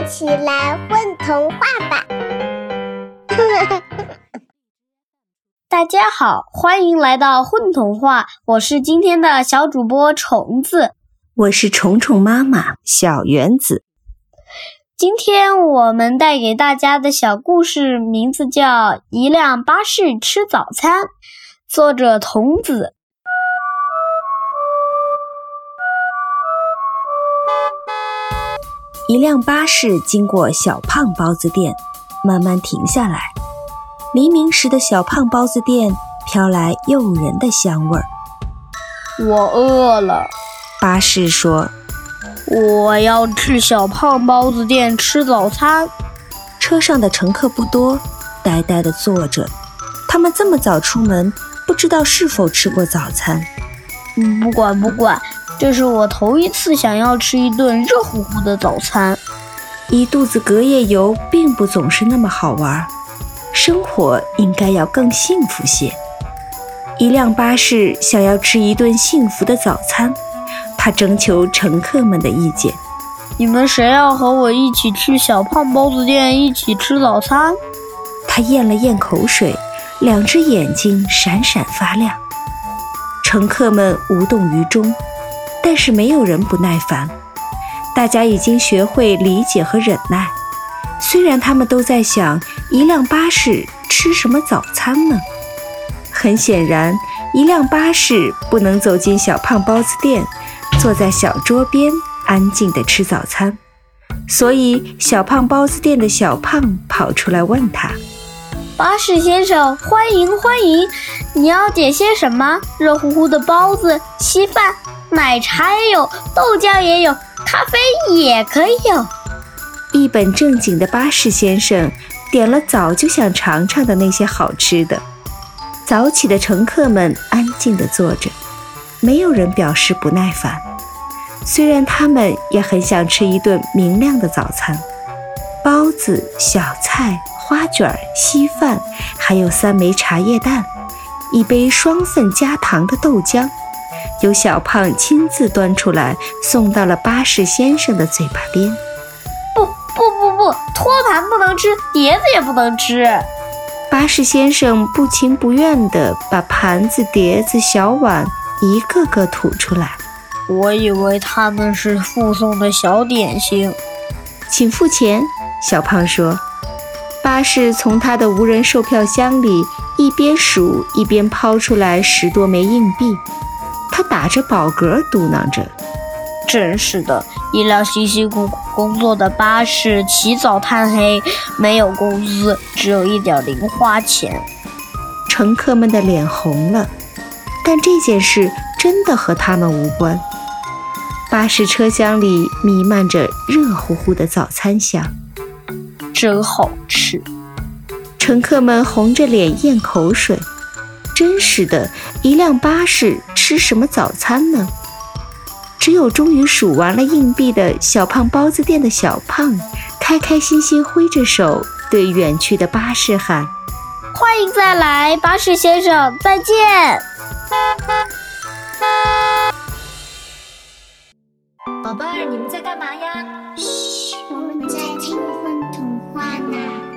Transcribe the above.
一起来混童话吧！大家好，欢迎来到混童话，我是今天的小主播虫子，我是虫虫妈妈小原子。今天我们带给大家的小故事名字叫《一辆巴士吃早餐》，作者童子。一辆巴士经过小胖包子店，慢慢停下来。黎明时的小胖包子店飘来诱人的香味儿。我饿了，巴士说：“我要去小胖包子店吃早餐。”车上的乘客不多，呆呆地坐着。他们这么早出门，不知道是否吃过早餐。嗯，不管不管。这是我头一次想要吃一顿热乎乎的早餐。一肚子隔夜油并不总是那么好玩，生活应该要更幸福些。一辆巴士想要吃一顿幸福的早餐，他征求乘客们的意见：“你们谁要和我一起去小胖包子店一起吃早餐？”他咽了咽口水，两只眼睛闪闪发亮。乘客们无动于衷。但是没有人不耐烦，大家已经学会理解和忍耐。虽然他们都在想一辆巴士吃什么早餐呢？很显然，一辆巴士不能走进小胖包子店，坐在小桌边安静地吃早餐。所以，小胖包子店的小胖跑出来问他：“巴士先生，欢迎欢迎！你要点些什么？热乎乎的包子、稀饭。”奶茶也有，豆浆也有，咖啡也可以有。一本正经的巴士先生点了早就想尝尝的那些好吃的。早起的乘客们安静地坐着，没有人表示不耐烦。虽然他们也很想吃一顿明亮的早餐：包子、小菜、花卷、稀饭，还有三枚茶叶蛋，一杯双份加糖的豆浆。由小胖亲自端出来，送到了巴士先生的嘴巴边。不不不不，托盘不能吃，碟子也不能吃。巴士先生不情不愿地把盘子、碟子、小碗一个个吐出来。我以为他们是附送的小点心。请付钱，小胖说。巴士从他的无人售票箱里一边数一边抛出来十多枚硬币。他打着饱嗝，嘟囔着：“真是的，一辆辛辛苦苦工作的巴士，起早贪黑，没有工资，只有一点零花钱。”乘客们的脸红了，但这件事真的和他们无关。巴士车厢里弥漫着热乎乎的早餐香，真好吃。乘客们红着脸咽口水。真是的，一辆巴士吃什么早餐呢？只有终于数完了硬币的小胖包子店的小胖，开开心心挥着手对远去的巴士喊：“欢迎再来，巴士先生，再见。”宝贝儿，你们在干嘛呀？嘘，我们在听风童话呢。